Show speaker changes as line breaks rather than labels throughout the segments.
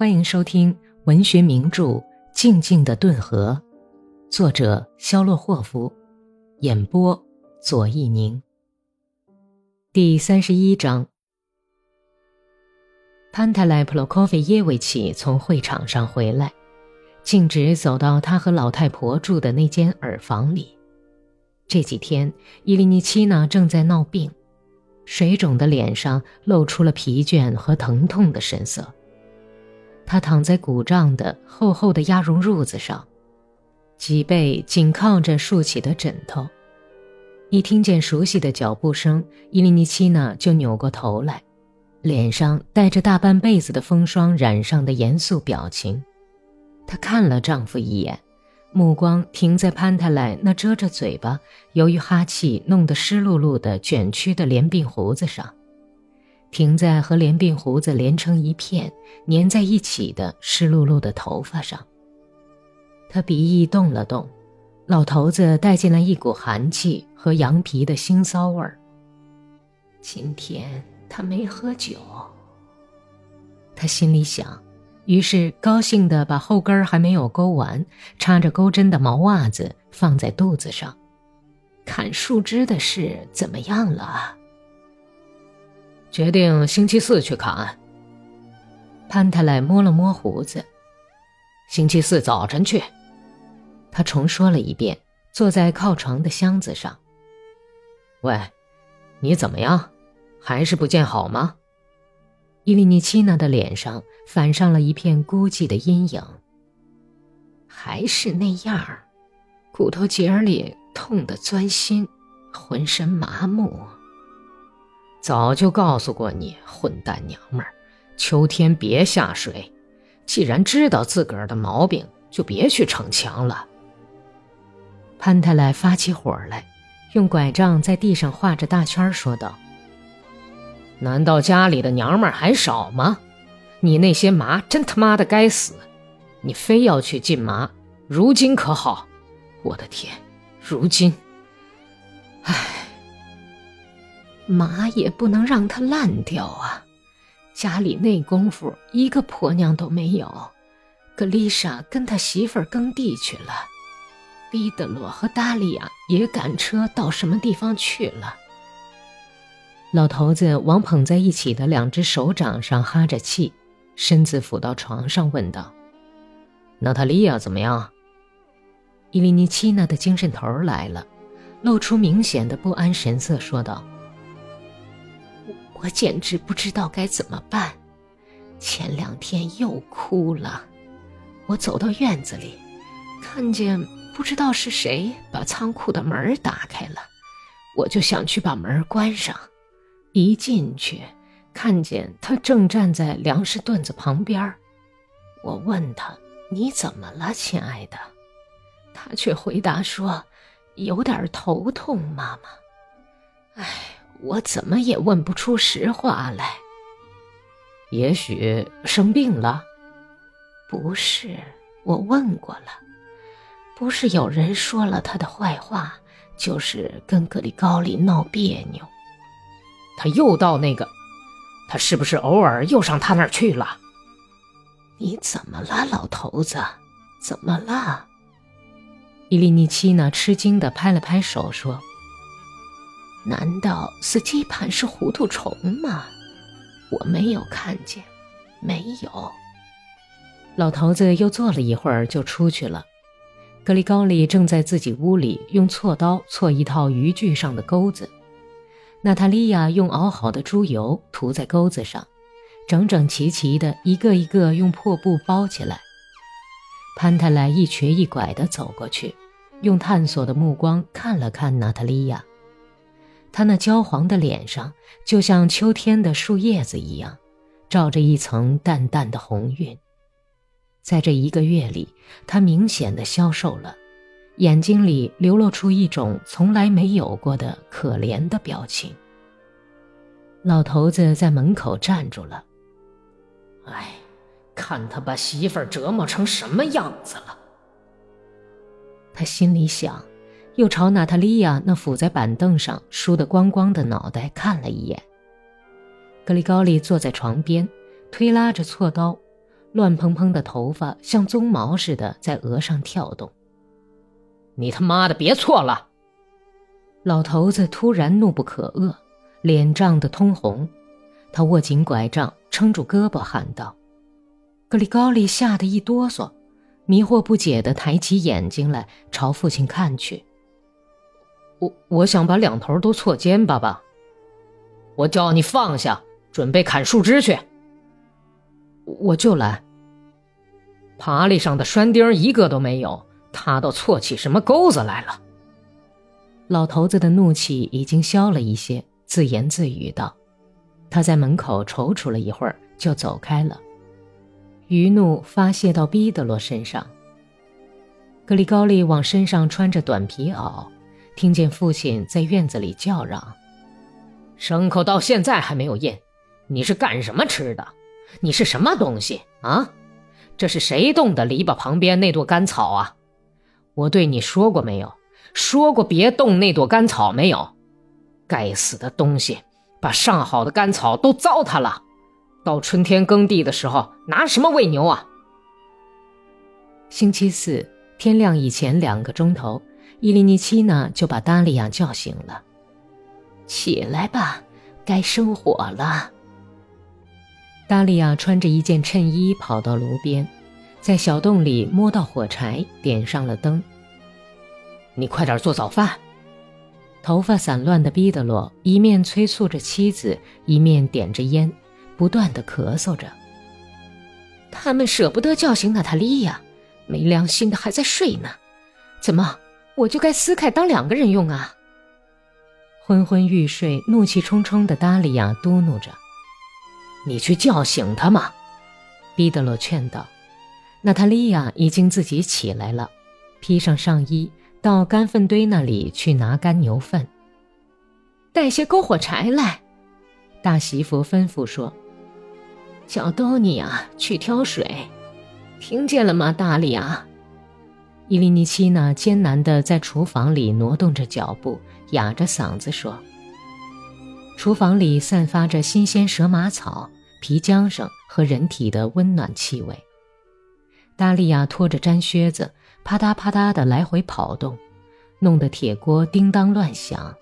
欢迎收听文学名著《静静的顿河》，作者肖洛霍夫，演播左一宁。第三十一章，潘泰莱普洛科菲耶维奇从会场上回来，径直走到他和老太婆住的那间耳房里。这几天，伊利尼奇娜正在闹病，水肿的脸上露出了疲倦和疼痛的神色。他躺在鼓胀的厚厚的鸭绒褥子上，脊背紧靠着竖起的枕头。一听见熟悉的脚步声，伊利尼奇娜就扭过头来，脸上带着大半辈子的风霜染上的严肃表情。她看了丈夫一眼。目光停在潘泰莱那遮着嘴巴、由于哈气弄得湿漉漉的卷曲的连鬓胡子上，停在和连鬓胡子连成一片、粘在一起的湿漉漉的头发上。他鼻翼动了动，老头子带进来一股寒气和羊皮的腥臊味儿。今天他没喝酒，他心里想。于是高兴地把后跟还没有勾完、插着钩针的毛袜子放在肚子上。砍树枝的事怎么样了？
决定星期四去砍。
潘泰莱摸了摸胡子。
星期四早晨去。
他重说了一遍，坐在靠床的箱子上。
喂，你怎么样？还是不见好吗？
伊利尼奇娜的脸上反上了一片孤寂的阴影。还是那样，骨头节里痛得钻心，浑身麻木。
早就告诉过你，混蛋娘们儿，秋天别下水。既然知道自个儿的毛病，就别去逞强了。
潘太来发起火来，用拐杖在地上画着大圈，说道。
难道家里的娘们儿还少吗？你那些麻真他妈的该死！你非要去进麻，如今可好？我的天，如今，唉，
马也不能让它烂掉啊！家里那功夫一个婆娘都没有，格丽莎跟他媳妇儿耕地去了，彼得罗和达利亚也赶车到什么地方去了？老头子往捧在一起的两只手掌上哈着气，身子俯到床上问道：“
娜塔莉亚怎么样？”
伊利尼奇娜的精神头来了，露出明显的不安神色，说道：“我简直不知道该怎么办。前两天又哭了。我走到院子里，看见不知道是谁把仓库的门打开了，我就想去把门关上。”一进去，看见他正站在粮食墩子旁边我问他：“你怎么了，亲爱的？”他却回答说：“有点头痛，妈妈。”哎，我怎么也问不出实话来。
也许生病了？
不是，我问过了，不是有人说了他的坏话，就是跟格里高里闹别扭。
他又到那个，他是不是偶尔又上他那儿去了？
你怎么了，老头子？怎么了？伊利尼奇娜吃惊地拍了拍手说：“难道斯基潘是糊涂虫吗？我没有看见，没有。”老头子又坐了一会儿就出去了。格里高利正在自己屋里用锉刀锉一套渔具上的钩子。娜塔莉亚用熬好的猪油涂在钩子上，整整齐齐的，一个一个用破布包起来。潘泰莱一瘸一拐地走过去，用探索的目光看了看娜塔莉亚。他那焦黄的脸上，就像秋天的树叶子一样，罩着一层淡淡的红晕。在这一个月里，他明显的消瘦了。眼睛里流露出一种从来没有过的可怜的表情。老头子在门口站住了。
哎，看他把媳妇儿折磨成什么样子了！
他心里想，又朝娜塔莉亚那伏在板凳上梳得光光的脑袋看了一眼。格里高利坐在床边，推拉着锉刀，乱蓬蓬的头发像鬃毛似的在额上跳动。
你他妈的别错了！
老头子突然怒不可遏，脸涨得通红，他握紧拐杖，撑住胳膊喊道：“格里高利，吓得一哆嗦，迷惑不解地抬起眼睛来朝父亲看去。
我我想把两头都错肩，爸爸。我叫你放下，准备砍树枝去。
我就来。
爬犁上的栓钉一个都没有，他倒错起什么钩子来了？
老头子的怒气已经消了一些，自言自语道：“他在门口踌躇了一会儿，就走开了。余怒发泄到毕德罗身上。格里高利往身上穿着短皮袄。”听见父亲在院子里叫嚷：“
牲口到现在还没有咽，你是干什么吃的？你是什么东西啊？这是谁动的篱笆旁边那朵干草啊？我对你说过没有？说过别动那朵干草没有？该死的东西，把上好的干草都糟蹋了。到春天耕地的时候，拿什么喂牛啊？”
星期四天亮以前两个钟头。伊利尼奇娜就把达利亚叫醒了，起来吧，该生火了。达利亚穿着一件衬衣跑到炉边，在小洞里摸到火柴，点上了灯。
你快点做早饭。
头发散乱的毕德罗一面催促着妻子，一面点着烟，不断的咳嗽着。他们舍不得叫醒娜塔莉亚，没良心的还在睡呢，怎么？我就该撕开当两个人用啊！昏昏欲睡、怒气冲冲的达利亚嘟囔着：“
你去叫醒他嘛！”
彼得罗劝道。娜塔莉亚已经自己起来了，披上上衣，到干粪堆那里去拿干牛粪。带些篝火柴来，大媳妇吩咐说：“小多尼啊去挑水，听见了吗，达利亚？”伊利尼奇娜艰难地在厨房里挪动着脚步，哑着嗓子说：“厨房里散发着新鲜蛇麻草、皮浆声和人体的温暖气味。”达利亚拖着毡靴子，啪嗒啪嗒地来回跑动，弄得铁锅叮当乱响。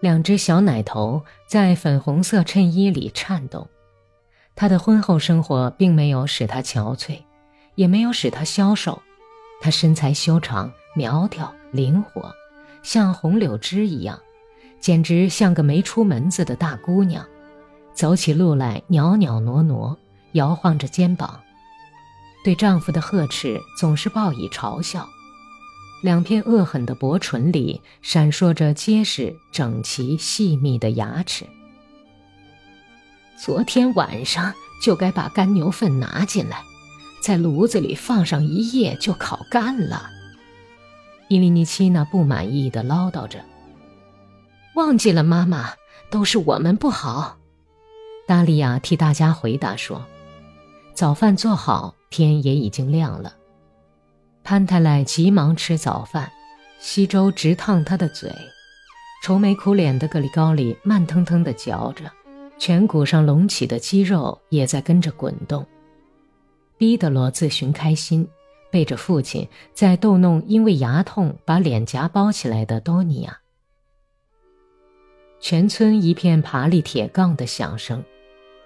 两只小奶头在粉红色衬衣里颤动。他的婚后生活并没有使他憔悴，也没有使他消瘦。她身材修长、苗条、灵活，像红柳枝一样，简直像个没出门子的大姑娘。走起路来袅袅挪挪，摇晃着肩膀，对丈夫的呵斥总是报以嘲笑。两片恶狠的薄唇里闪烁着结实、整齐、细密的牙齿。昨天晚上就该把干牛粪拿进来。在炉子里放上一夜就烤干了。伊利尼奇娜不满意的唠叨着：“忘记了，妈妈，都是我们不好。”达利亚替大家回答说：“早饭做好，天也已经亮了。”潘太来急忙吃早饭，稀粥直烫他的嘴。愁眉苦脸的格里高里慢腾腾地嚼着，颧骨上隆起的肌肉也在跟着滚动。彼得罗自寻开心，背着父亲在逗弄因为牙痛把脸颊包起来的多尼亚。全村一片爬犁铁杠的响声，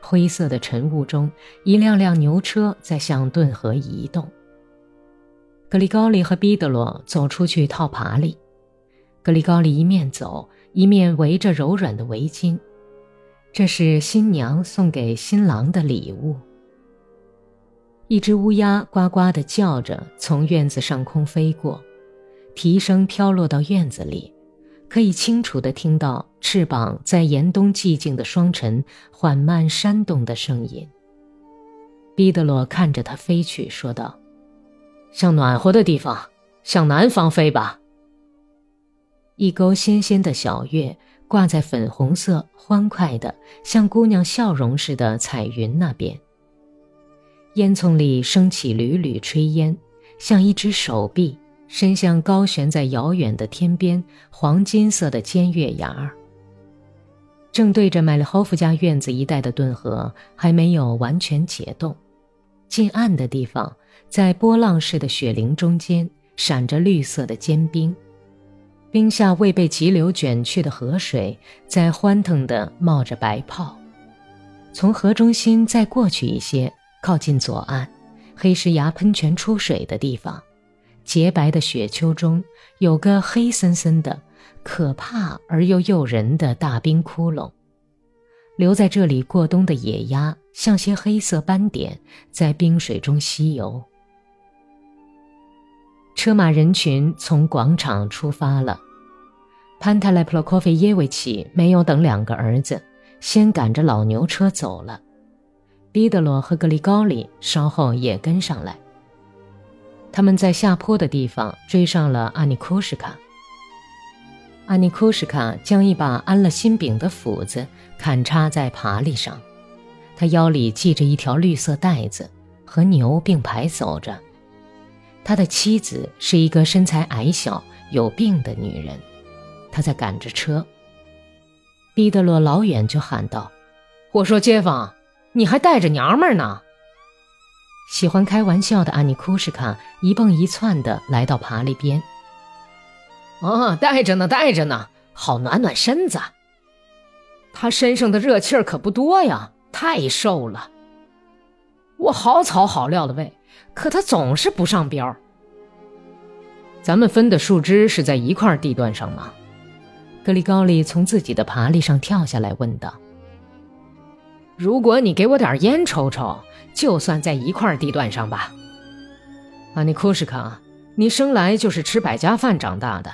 灰色的晨雾中，一辆辆牛车在向顿河移动。格里高利和彼德罗走出去套爬犁，格里高利一面走一面围着柔软的围巾，这是新娘送给新郎的礼物。一只乌鸦呱呱地叫着，从院子上空飞过，啼声飘落到院子里，可以清楚地听到翅膀在严冬寂静的双晨缓慢扇动的声音。彼得罗看着它飞去，说道：“向暖和的地方，向南方飞吧。”一钩纤纤的小月挂在粉红色、欢快的、像姑娘笑容似的彩云那边。烟囱里升起缕缕炊烟，像一只手臂伸向高悬在遥远的天边黄金色的尖月牙儿。正对着麦利霍夫家院子一带的顿河还没有完全解冻，近岸的地方，在波浪似的雪林中间，闪着绿色的坚冰。冰下未被急流卷去的河水，在欢腾地冒着白泡。从河中心再过去一些，靠近左岸，黑石崖喷泉出水的地方，洁白的雪丘中有个黑森森的、可怕而又诱人的大冰窟窿。留在这里过冬的野鸭，像些黑色斑点，在冰水中嬉游。车马人群从广场出发了。潘塔莱普洛科菲耶维奇没有等两个儿子，先赶着老牛车走了。彼德罗和格里高里稍后也跟上来。他们在下坡的地方追上了阿尼库什卡。阿尼库什卡将一把安了心柄的斧子砍插在爬犁上，他腰里系着一条绿色带子，和牛并排走着。他的妻子是一个身材矮小、有病的女人。他在赶着车。毕德罗老远就喊道：“
我说街坊，你还带着娘们呢！”
喜欢开玩笑的安妮库什卡一蹦一窜的来到爬犁边。
“哦，带着呢，带着呢，好暖暖身子。他身上的热气儿可不多呀，太瘦了。我好草好料的喂，可他总是不上膘。咱们分的树枝是在一块地段上吗？”
格里高利从自己的爬犁上跳下来，问道：“
如果你给我点烟抽抽，就算在一块地段上吧。”阿尼库什卡，你生来就是吃百家饭长大的，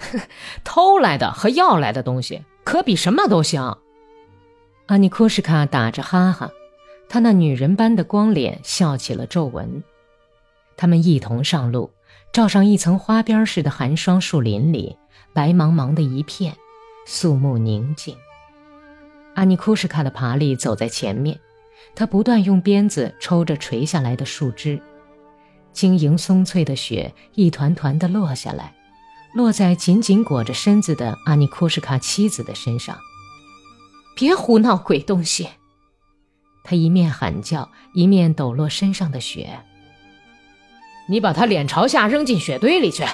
偷来的和要来的东西可比什么都香。
阿尼库什卡打着哈哈，他那女人般的光脸笑起了皱纹。他们一同上路，照上一层花边似的寒霜树林里。白茫茫的一片，肃穆宁静。阿尼库什卡的爬犁走在前面，他不断用鞭子抽着垂下来的树枝，晶莹松脆的雪一团团地落下来，落在紧紧裹着身子的阿尼库什卡妻子的身上。
别胡闹，鬼东西！
他一面喊叫，一面抖落身上的雪。
你把他脸朝下扔进雪堆里去！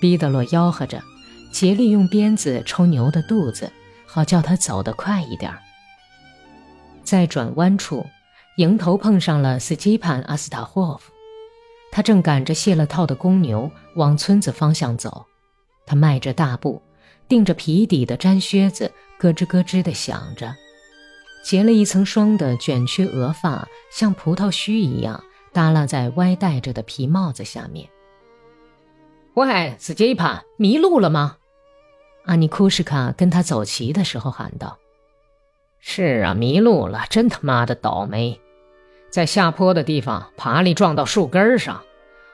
毕德洛吆喝着。竭力用鞭子抽牛的肚子，好叫他走得快一点。在转弯处，迎头碰上了斯基潘·阿斯塔霍夫，他正赶着卸了套的公牛往村子方向走。他迈着大步，钉着皮底的毡靴子咯吱咯吱地响着，结了一层霜的卷曲额发像葡萄须一样耷拉在歪戴着的皮帽子下面。
喂，斯基潘，迷路了吗？
阿尼库什卡跟他走齐的时候喊道：“
是啊，迷路了，真他妈的倒霉！在下坡的地方，爬犁撞到树根上，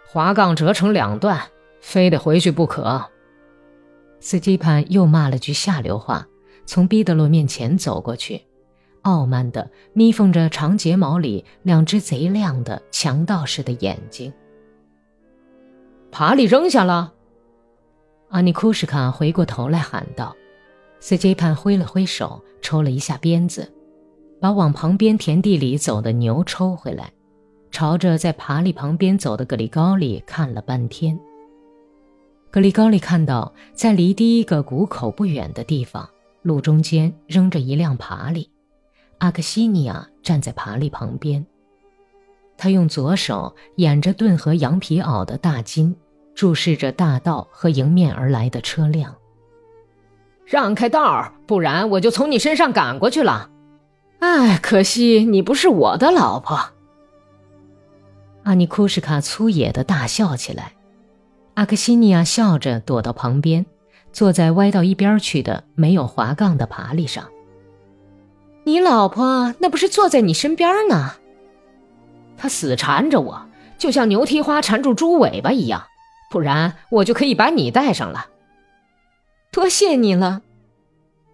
滑杠折成两段，非得回去不可。”
斯基潘又骂了句下流话，从毕德洛面前走过去，傲慢地眯缝着长睫毛里两只贼亮的强盗似的眼睛。
爬犁扔下了。
阿尼库什卡回过头来喊道：“斯基潘挥了挥手，抽了一下鞭子，把往旁边田地里走的牛抽回来，朝着在爬犁旁边走的格里高利看了半天。格里高利看到，在离第一个谷口不远的地方，路中间扔着一辆爬犁，阿克西尼亚站在爬犁旁边，他用左手掩着盾和羊皮袄的大襟。”注视着大道和迎面而来的车辆，
让开道，不然我就从你身上赶过去了。哎，可惜你不是我的老婆。
阿尼库什卡粗野的大笑起来，阿克西尼亚笑着躲到旁边，坐在歪到一边去的没有滑杠的爬犁上。
你老婆那不是坐在你身边呢？她死缠着我，就像牛蹄花缠住猪尾巴一样。不然我就可以把你带上了。
多谢你了。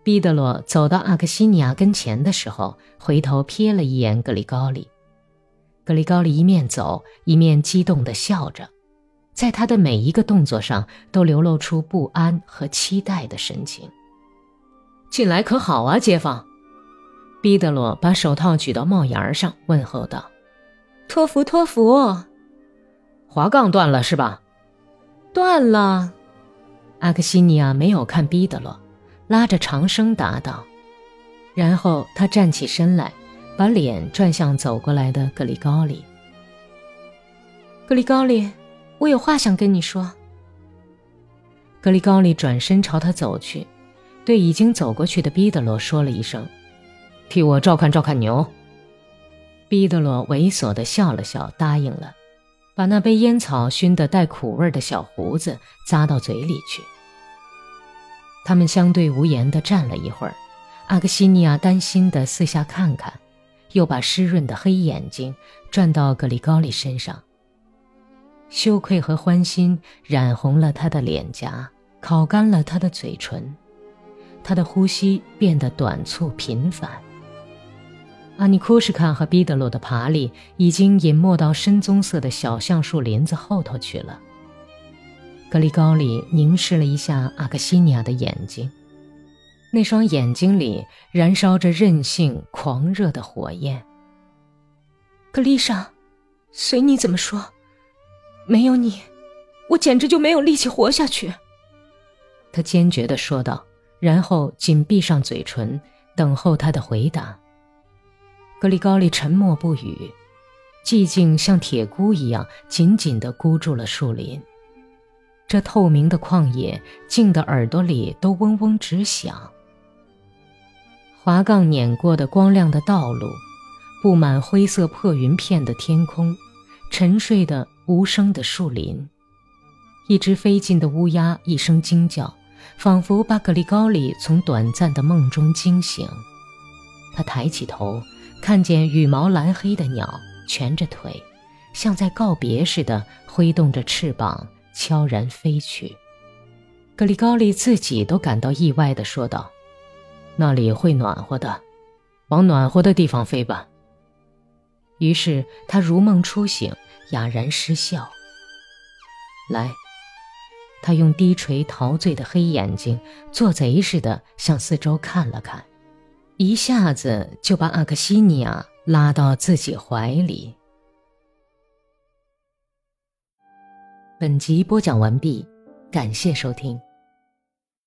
毕德罗走到阿克西尼亚跟前的时候，回头瞥了一眼格里高利。格里高利一面走一面激动地笑着，在他的每一个动作上都流露出不安和期待的神情。
近来可好啊，街坊？
毕德罗把手套举到帽檐上，问候道：“托福，托福。
滑杠断了是吧？
断了。阿克西尼亚没有看毕德罗，拉着长声答道。然后他站起身来，把脸转向走过来的格里高利。格里高利，我有话想跟你说。格里高利转身朝他走去，对已经走过去的毕德罗说了一声：“
替我照看照看牛。”
毕德罗猥琐的笑了笑，答应了，把那杯烟草熏得带苦味的小胡子扎到嘴里去。他们相对无言地站了一会儿，阿克西尼亚担心地四下看看，又把湿润的黑眼睛转到格里高利身上。羞愧和欢欣染红了他的脸颊。烤干了他的嘴唇，他的呼吸变得短促频繁。阿尼库什卡和毕德洛的爬犁已经隐没到深棕色的小橡树林子后头去了。格里高里凝视了一下阿克西尼亚的眼睛，那双眼睛里燃烧着任性狂热的火焰。格丽莎，随你怎么说，没有你，我简直就没有力气活下去。他坚决地说道，然后紧闭上嘴唇，等候他的回答。格里高利沉默不语，寂静像铁箍一样紧紧地箍住了树林。这透明的旷野，静的耳朵里都嗡嗡直响。滑杠碾过的光亮的道路，布满灰色破云片的天空，沉睡的无声的树林，一只飞进的乌鸦一声惊叫。仿佛把格里高里从短暂的梦中惊醒，他抬起头，看见羽毛蓝黑的鸟蜷着腿，像在告别似的挥动着翅膀，悄然飞去。格里高利自己都感到意外地说道：“那里会暖和的，往暖和的地方飞吧。”于是他如梦初醒，哑然失笑。来。他用低垂陶醉的黑眼睛，做贼似的向四周看了看，一下子就把阿克西尼亚拉到自己怀里。本集播讲完毕，感谢收听。